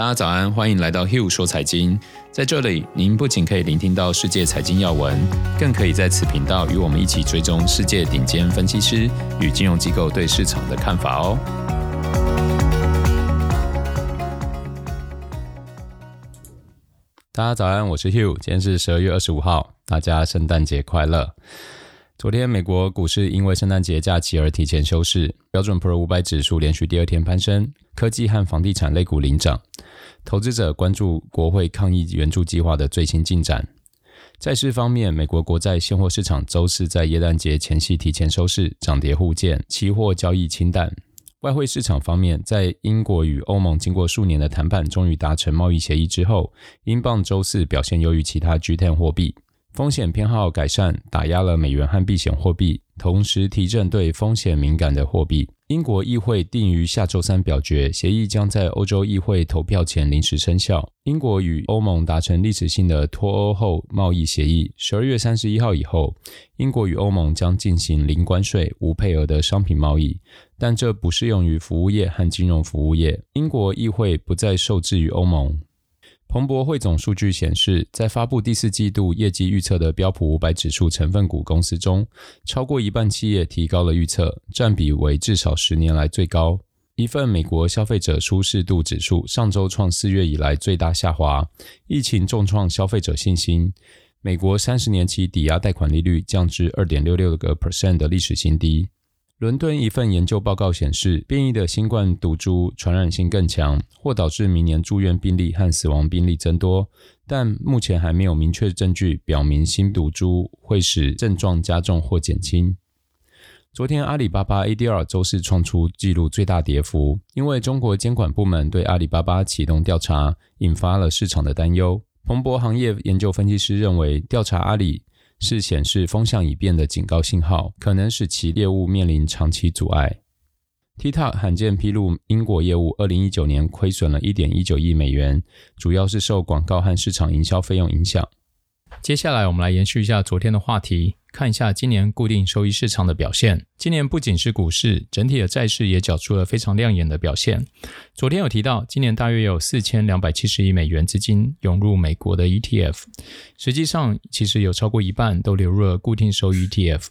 大家早安，欢迎来到 Hugh 说财经。在这里，您不仅可以聆听到世界财经要闻，更可以在此频道与我们一起追踪世界顶尖分析师与金融机构对市场的看法哦。大家早安，我是 Hugh，今天是十二月二十五号，大家圣诞节快乐。昨天美国股市因为圣诞节假期而提前休市，标准普尔五百指数连续第二天攀升，科技和房地产类股领涨。投资者关注国会抗疫援助计划的最新进展。债市方面，美国国债现货市场周四在耶诞节前夕提前收市，涨跌互见，期货交易清淡。外汇市场方面，在英国与欧盟经过数年的谈判终于达成贸易协议之后，英镑周四表现优于其他 G10 货币。风险偏好改善，打压了美元和避险货币，同时提振对风险敏感的货币。英国议会定于下周三表决，协议将在欧洲议会投票前临时生效。英国与欧盟达成历史性的脱欧后贸易协议，十二月三十一号以后，英国与欧盟将进行零关税、无配额的商品贸易，但这不适用于服务业和金融服务业。英国议会不再受制于欧盟。彭博汇总数据显示，在发布第四季度业绩预测的标普五百指数成分股公司中，超过一半企业提高了预测，占比为至少十年来最高。一份美国消费者舒适度指数上周创四月以来最大下滑，疫情重创消费者信心。美国三十年期抵押贷款利率降至二点六六个 percent 的历史新低。伦敦一份研究报告显示，变异的新冠毒株传染性更强，或导致明年住院病例和死亡病例增多，但目前还没有明确证据表明新毒株会使症状加重或减轻。昨天，阿里巴巴 ADR 周四创出纪录最大跌幅，因为中国监管部门对阿里巴巴启动调查，引发了市场的担忧。彭博行业研究分析师认为，调查阿里。是显示风向已变的警告信号，可能使其业务面临长期阻碍。TikTok 罕见披露，英国业务二零一九年亏损了一点一九亿美元，主要是受广告和市场营销费用影响。接下来，我们来延续一下昨天的话题。看一下今年固定收益市场的表现。今年不仅是股市，整体的债市也缴出了非常亮眼的表现。昨天有提到，今年大约有四千两百七十亿美元资金涌入美国的 ETF，实际上其实有超过一半都流入了固定收益 ETF，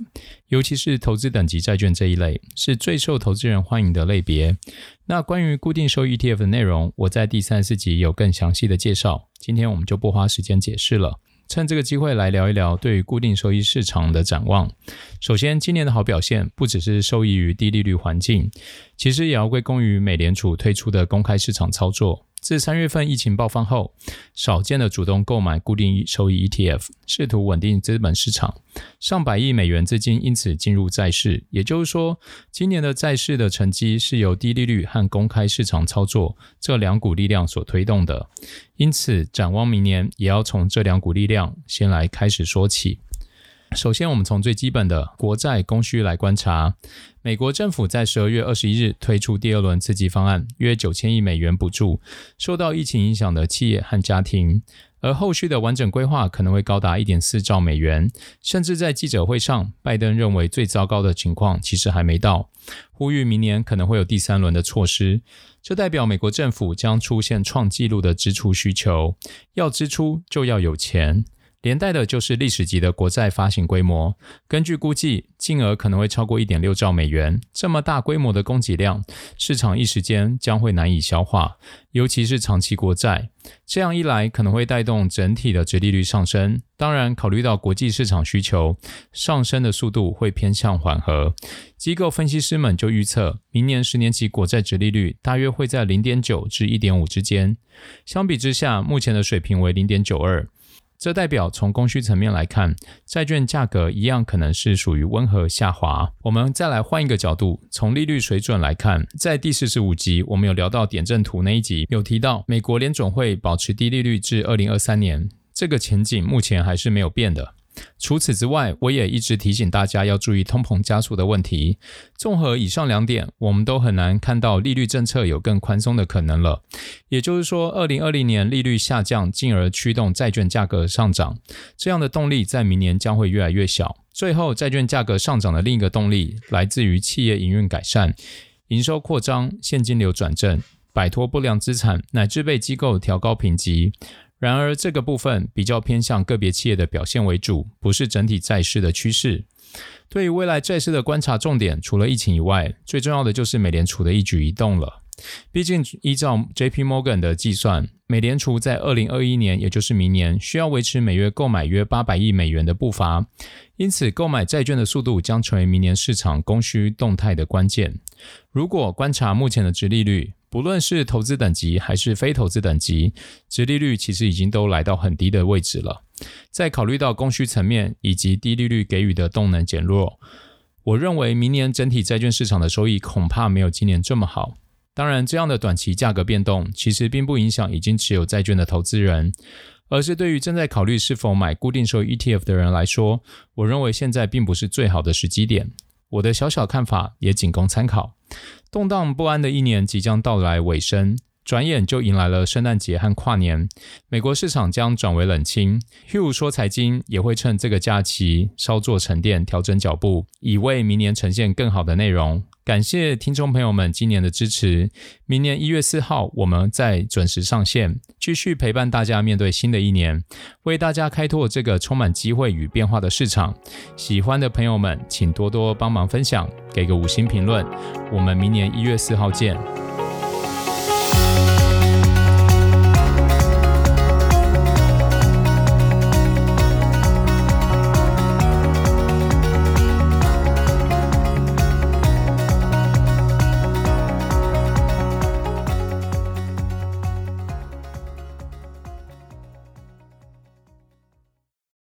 尤其是投资等级债券这一类，是最受投资人欢迎的类别。那关于固定收益 ETF 的内容，我在第三十四集有更详细的介绍，今天我们就不花时间解释了。趁这个机会来聊一聊对于固定收益市场的展望。首先，今年的好表现不只是受益于低利率环境，其实也要归功于美联储推出的公开市场操作。自三月份疫情爆发后，少见的主动购买固定收益 ETF，试图稳定资本市场，上百亿美元资金因此进入债市。也就是说，今年的债市的成绩是由低利率和公开市场操作这两股力量所推动的。因此，展望明年，也要从这两股力量先来开始说起。首先，我们从最基本的国债供需来观察。美国政府在十二月二十一日推出第二轮刺激方案，约九千亿美元补助受到疫情影响的企业和家庭，而后续的完整规划可能会高达一点四兆美元。甚至在记者会上，拜登认为最糟糕的情况其实还没到，呼吁明年可能会有第三轮的措施。这代表美国政府将出现创纪录的支出需求，要支出就要有钱。连带的就是历史级的国债发行规模，根据估计，金额可能会超过一点六兆美元。这么大规模的供给量，市场一时间将会难以消化，尤其是长期国债。这样一来，可能会带动整体的殖利率上升。当然，考虑到国际市场需求，上升的速度会偏向缓和。机构分析师们就预测，明年十年期国债殖利率大约会在零点九至一点五之间。相比之下，目前的水平为零点九二。这代表从供需层面来看，债券价格一样可能是属于温和下滑。我们再来换一个角度，从利率水准来看，在第四十五集我们有聊到点阵图那一集，有提到美国联总会保持低利率至二零二三年，这个前景目前还是没有变的。除此之外，我也一直提醒大家要注意通膨加速的问题。综合以上两点，我们都很难看到利率政策有更宽松的可能了。也就是说，二零二零年利率下降，进而驱动债券价格上涨，这样的动力在明年将会越来越小。最后，债券价格上涨的另一个动力来自于企业营运改善、营收扩张、现金流转正。摆脱不良资产，乃至被机构调高评级。然而，这个部分比较偏向个别企业的表现为主，不是整体债市的趋势。对于未来债市的观察重点，除了疫情以外，最重要的就是美联储的一举一动了。毕竟，依照 J.P. Morgan 的计算，美联储在二零二一年，也就是明年，需要维持每月购买约八百亿美元的步伐。因此，购买债券的速度将成为明年市场供需动态的关键。如果观察目前的殖利率，不论是投资等级还是非投资等级，殖利率其实已经都来到很低的位置了。再考虑到供需层面以及低利率给予的动能减弱，我认为明年整体债券市场的收益恐怕没有今年这么好。当然，这样的短期价格变动其实并不影响已经持有债券的投资人，而是对于正在考虑是否买固定收益 ETF 的人来说，我认为现在并不是最好的时机点。我的小小看法也仅供参考。动荡不安的一年即将到来尾声，转眼就迎来了圣诞节和跨年，美国市场将转为冷清。Hugh 说财经也会趁这个假期稍作沉淀，调整脚步，以为明年呈现更好的内容。感谢听众朋友们今年的支持。明年一月四号，我们再准时上线，继续陪伴大家面对新的一年，为大家开拓这个充满机会与变化的市场。喜欢的朋友们，请多多帮忙分享，给个五星评论。我们明年一月四号见。